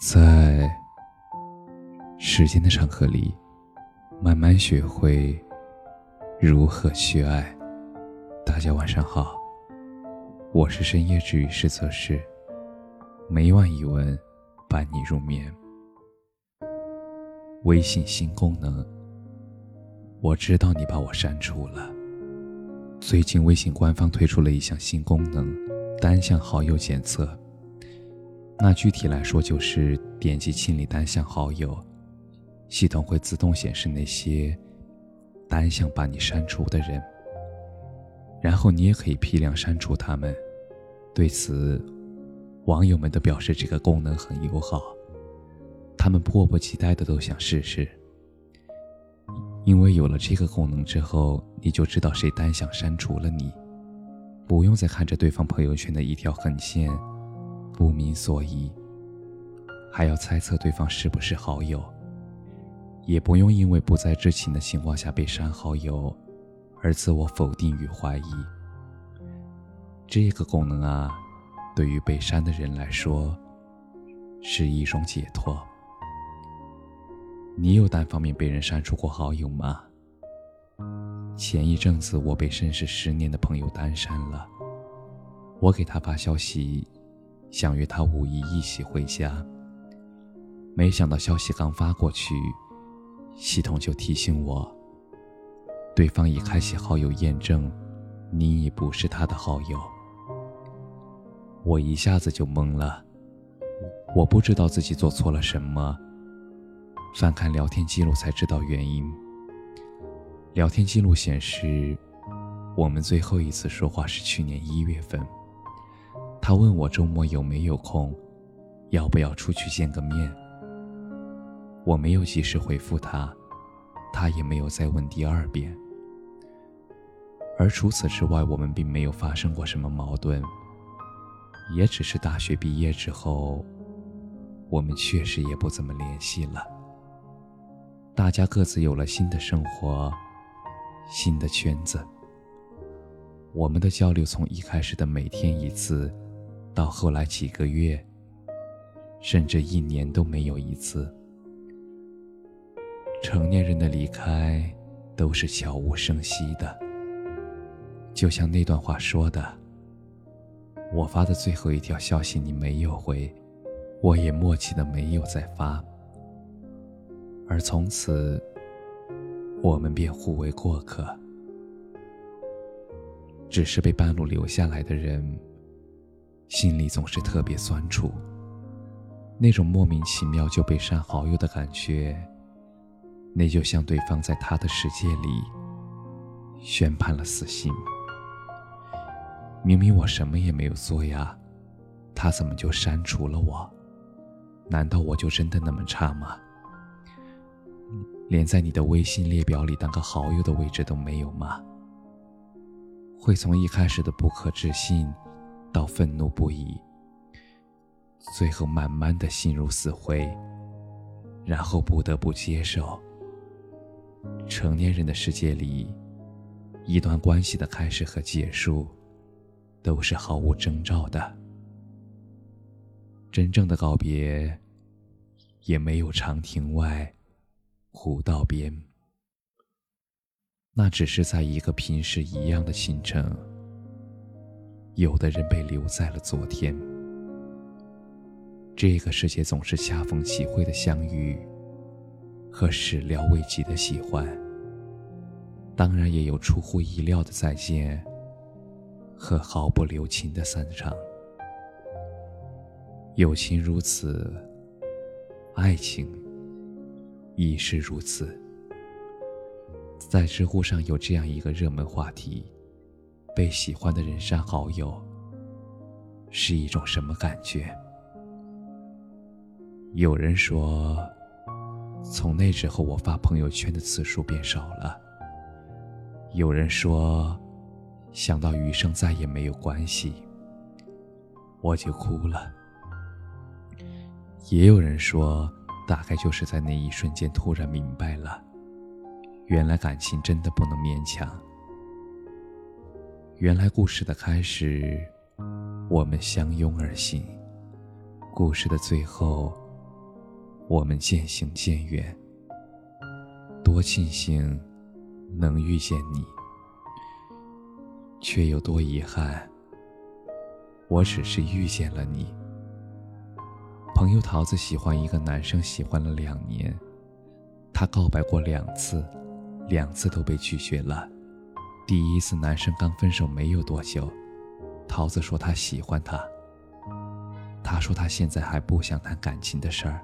在时间的长河里，慢慢学会如何去爱。大家晚上好，我是深夜治愈师泽是每晚一文伴你入眠。微信新功能，我知道你把我删除了。最近微信官方推出了一项新功能——单向好友检测。那具体来说，就是点击清理单向好友，系统会自动显示那些单向把你删除的人，然后你也可以批量删除他们。对此，网友们都表示这个功能很友好，他们迫不及待的都想试试。因为有了这个功能之后，你就知道谁单向删除了你，不用再看着对方朋友圈的一条横线。不明所以，还要猜测对方是不是好友，也不用因为不在知情的情况下被删好友而自我否定与怀疑。这个功能啊，对于被删的人来说是一种解脱。你有单方面被人删除过好友吗？前一阵子，我被认识十年的朋友单删了，我给他发消息。想约他五一一起回家，没想到消息刚发过去，系统就提醒我，对方已开启好友验证，你已不是他的好友。我一下子就懵了，我不知道自己做错了什么，翻看聊天记录才知道原因。聊天记录显示，我们最后一次说话是去年一月份。他问我周末有没有空，要不要出去见个面。我没有及时回复他，他也没有再问第二遍。而除此之外，我们并没有发生过什么矛盾，也只是大学毕业之后，我们确实也不怎么联系了。大家各自有了新的生活，新的圈子。我们的交流从一开始的每天一次。到后来几个月，甚至一年都没有一次。成年人的离开都是悄无声息的，就像那段话说的：“我发的最后一条消息你没有回，我也默契的没有再发。”而从此，我们便互为过客，只是被半路留下来的人。心里总是特别酸楚，那种莫名其妙就被删好友的感觉，那就像对方在他的世界里宣判了死刑。明明我什么也没有做呀，他怎么就删除了我？难道我就真的那么差吗？连在你的微信列表里当个好友的位置都没有吗？会从一开始的不可置信。到愤怒不已，最后慢慢的心如死灰，然后不得不接受。成年人的世界里，一段关系的开始和结束，都是毫无征兆的。真正的告别，也没有长亭外，古道边，那只是在一个平时一样的清晨。有的人被留在了昨天。这个世界总是恰逢其会的相遇，和始料未及的喜欢。当然也有出乎意料的再见，和毫不留情的散场。友情如此，爱情亦是如此。在知乎上有这样一个热门话题。被喜欢的人删好友是一种什么感觉？有人说，从那之后我发朋友圈的次数变少了。有人说，想到余生再也没有关系，我就哭了。也有人说，大概就是在那一瞬间突然明白了，原来感情真的不能勉强。原来故事的开始，我们相拥而行；故事的最后，我们渐行渐远。多庆幸能遇见你，却有多遗憾，我只是遇见了你。朋友桃子喜欢一个男生，喜欢了两年，他告白过两次，两次都被拒绝了。第一次，男生刚分手没有多久，桃子说他喜欢他。他说他现在还不想谈感情的事儿。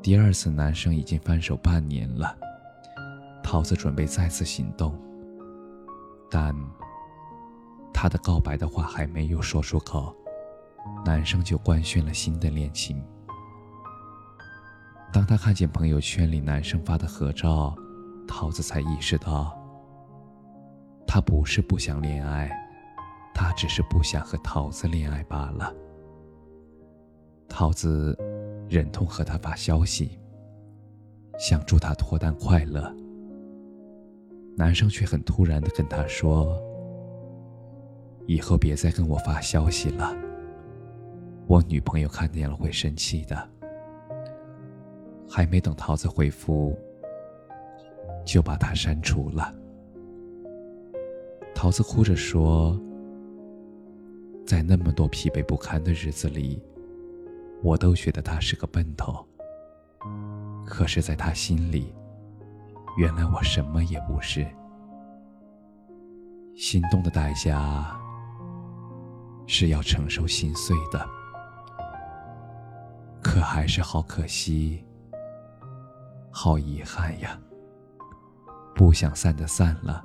第二次，男生已经分手半年了，桃子准备再次行动，但他的告白的话还没有说出口。男生就官宣了新的恋情。当他看见朋友圈里男生发的合照，桃子才意识到，他不是不想恋爱，他只是不想和桃子恋爱罢了。桃子忍痛和他发消息，想祝他脱单快乐。男生却很突然的跟他说：“以后别再跟我发消息了。”我女朋友看见了会生气的。还没等桃子回复，就把他删除了。桃子哭着说：“在那么多疲惫不堪的日子里，我都觉得他是个笨头。可是，在他心里，原来我什么也不是。心动的代价是要承受心碎的。”可还是好可惜，好遗憾呀！不想散的散了，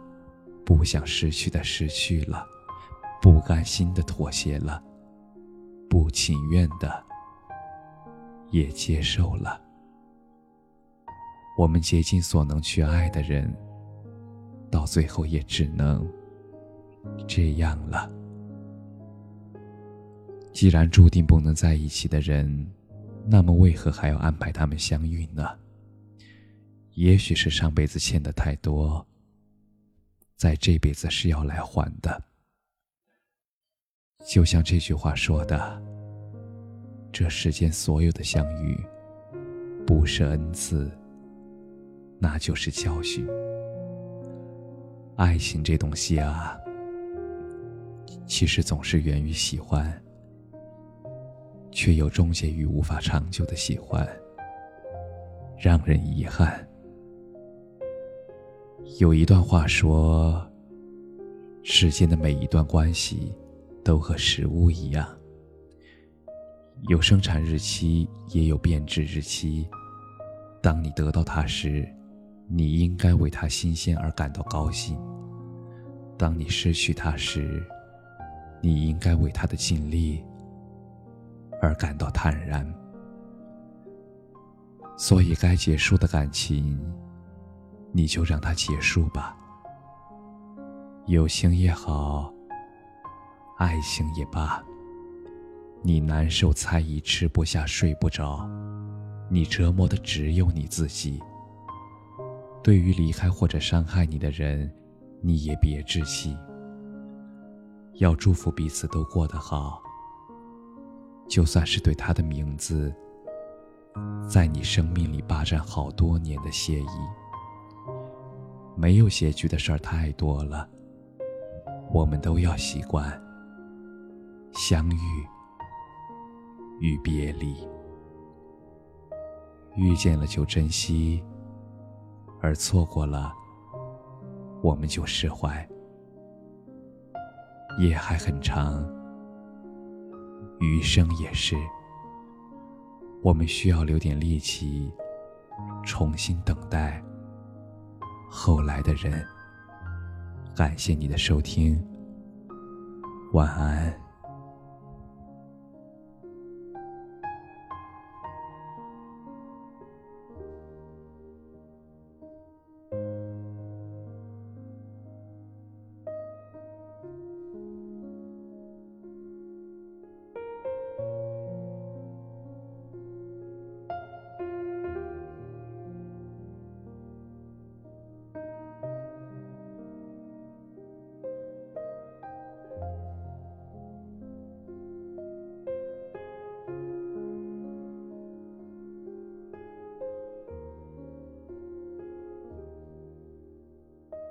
不想失去的失去了，不甘心的妥协了，不情愿的也接受了。我们竭尽所能去爱的人，到最后也只能这样了。既然注定不能在一起的人，那么，为何还要安排他们相遇呢？也许是上辈子欠的太多，在这辈子是要来还的。就像这句话说的：“这世间所有的相遇，不是恩赐，那就是教训。”爱情这东西啊，其实总是源于喜欢。却又终结于无法长久的喜欢，让人遗憾。有一段话说：“世间的每一段关系，都和食物一样，有生产日期，也有变质日期。当你得到它时，你应该为它新鲜而感到高兴；当你失去它时，你应该为它的尽力。”而感到坦然，所以该结束的感情，你就让它结束吧。友情也好，爱情也罢，你难受、猜疑、吃不下、睡不着，你折磨的只有你自己。对于离开或者伤害你的人，你也别窒息，要祝福彼此都过得好。就算是对他的名字，在你生命里霸占好多年的谢意，没有结局的事儿太多了，我们都要习惯相遇与别离，遇见了就珍惜，而错过了，我们就释怀。夜还很长。余生也是，我们需要留点力气，重新等待后来的人。感谢你的收听，晚安。